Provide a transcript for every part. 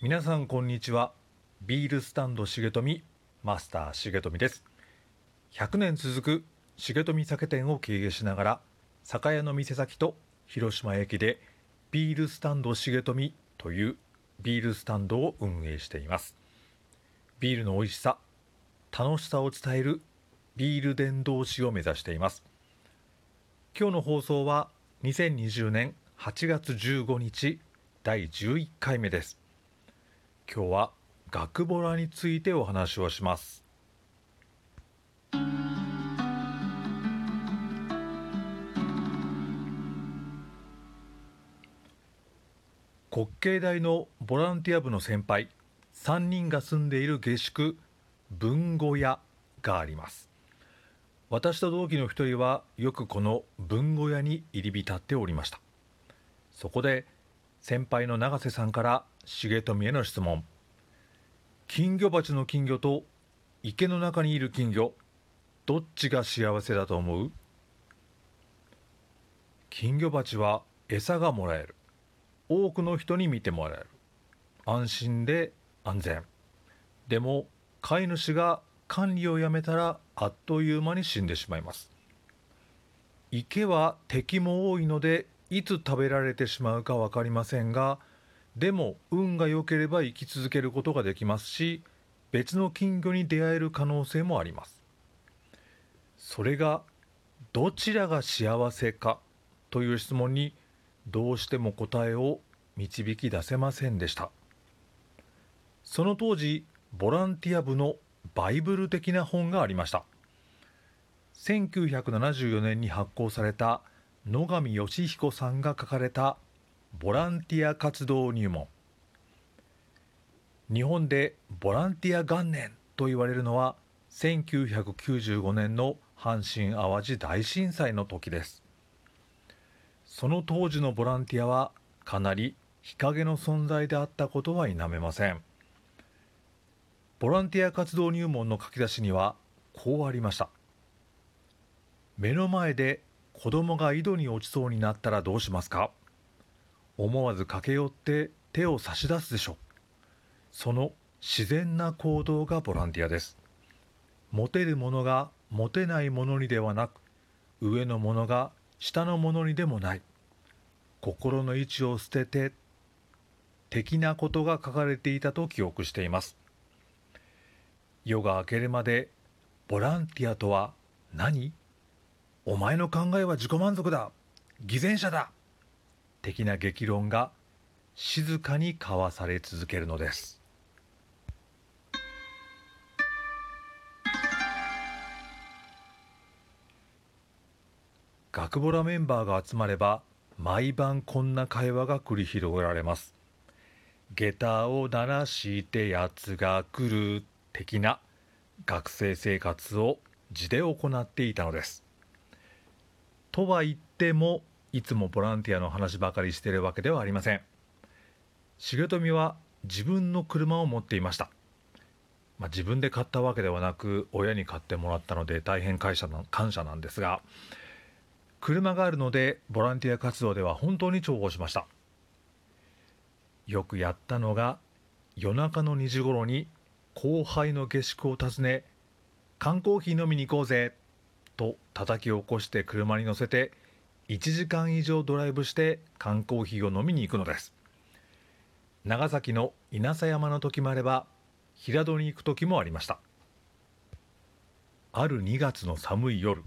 皆さんこんにちは。ビールスタンド重富マスター重富です。100年続く重富酒店を経営しながら酒屋の店先と広島駅でビールスタンド重富というビールスタンドを運営しています。ビールの美味しさ楽しさを伝えるビール伝道師を目指しています。今日の放送は2020年8月15日第11回目です。今日は学ボラについてお話をします。滑稽大のボランティア部の先輩3人が住んでいる下宿文語屋があります。私と同期の一人はよくこの文語屋に入り浸っておりました。そこで先輩の永瀬さんから重富への質問。金魚鉢の金魚と池の中にいる金魚どっちが幸せだと思う？金魚鉢は餌がもらえる。多くの人に見てもらえる。安心で安全。でも飼い主が管理をやめたらあっという間に死んでしまいます。池は敵も多いのでいつ食べられてしまうか分かりませんがでも運が良ければ生き続けることができますし別の金魚に出会える可能性もあります。それがどちらが幸せかという質問にどうしても答えを導き出せませんでした。その当時ボランティア部のバイブル的な本がありました。1974年に発行された野上義彦さんが書かれたボランティア活動入門。日本でボランティア元年と言われるのは1995年の阪神・淡路大震災の時です。その当時のボランティアはかなり日陰の存在であったことは否めません。ボランティア活動入門の書き出しにはこうありました。目の前で子供が井戸に落ちそうになったらどうしますか？思わず駆け寄って手を差し出すでしょ。うその自然な行動がボランティアです。持てるものが持てないものにではなく上のものが下のものにでもない。心の位置を捨てて的なことが書かれていたと記憶しています。夜が明けるまでボランティアとは何？お前の考えは自己満足だ。偽善者だ。的な激論が静かに交わされ続けるのです。学ボラメンバーが集まれば毎晩こんな会話が繰り広げられます。下駄を鳴らしてやつが来る的な学生生活を地で行っていたのです。とは言ってもいつもボランティアの話ばかりしているわけではありません。重富は自分の車を持っていました、まあ、自分で買ったわけではなく親に買ってもらったので大変感謝感謝なんですが車があるのでボランティア活動では本当に重宝しました。よくやったのが夜中の2時頃に後輩の下宿を訪ね缶コーヒー飲みに行こうぜと叩き起こして車に乗せて1時間以上ドライブして缶コーヒーを飲みに行くのです。長崎の稲佐山の時もあれば平戸に行く時もありました。ある2月の寒い夜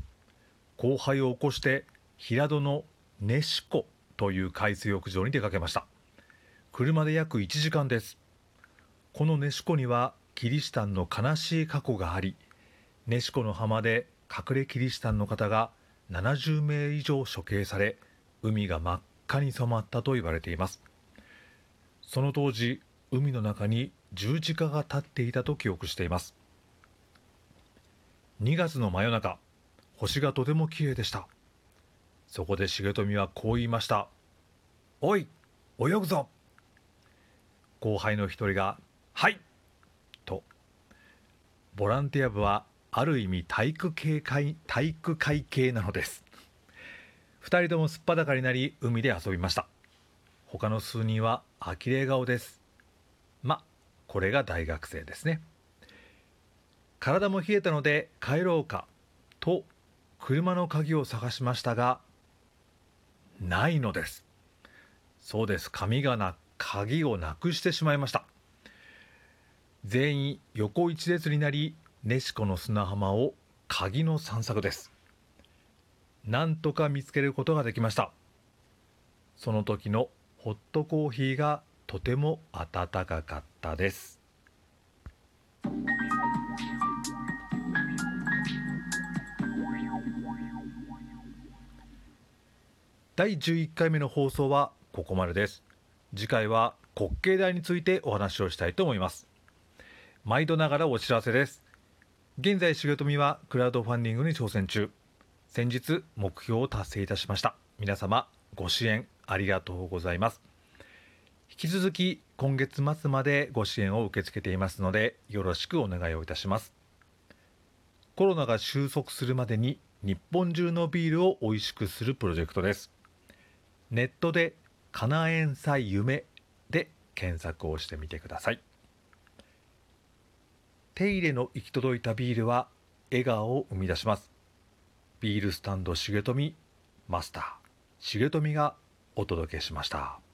後輩を起こして平戸の根子湖という海水浴場に出かけました。車で約1時間です。この根子湖にはキリシタンの悲しい過去があり根子湖の浜で隠れキリシタンの方が70名以上処刑され海が真っ赤に染まったと言われていますその当時海の中に十字架が立っていたと記憶しています2月の真夜中星がとても綺麗でしたそこで重富はこう言いました「おい泳ぐぞ!」後輩の一人が「はい!」とボランティア部はある意味体育系会体育会系なのです。2人ともすっぱだかになり海で遊びました。他の数人は呆れ顔です。まこれが大学生ですね。体も冷えたので帰ろうかと車の鍵を探しましたがないのです。そうです。紙がな鍵をなくしてしまいました。全員横一列になりネシコの砂浜を鍵の散策です。なんとか見つけることができました。その時のホットコーヒーがとても温かかったです。第11回目の放送はここまでです。次回は滑稽台についてお話をしたいと思います。毎度ながらお知らせです。現在重富はクラウドファンディングに挑戦中。先日目標を達成いたしました。皆様ご支援ありがとうございます。引き続き今月末までご支援を受け付けていますのでよろしくお願いをいたします。コロナが収束するまでに日本中のビールを美味しくするプロジェクトです。ネットでかなえんさい夢で検索をしてみてください。手入れの行き届いたビールは笑顔を生み出しますビールスタンド重富マスター重富がお届けしました。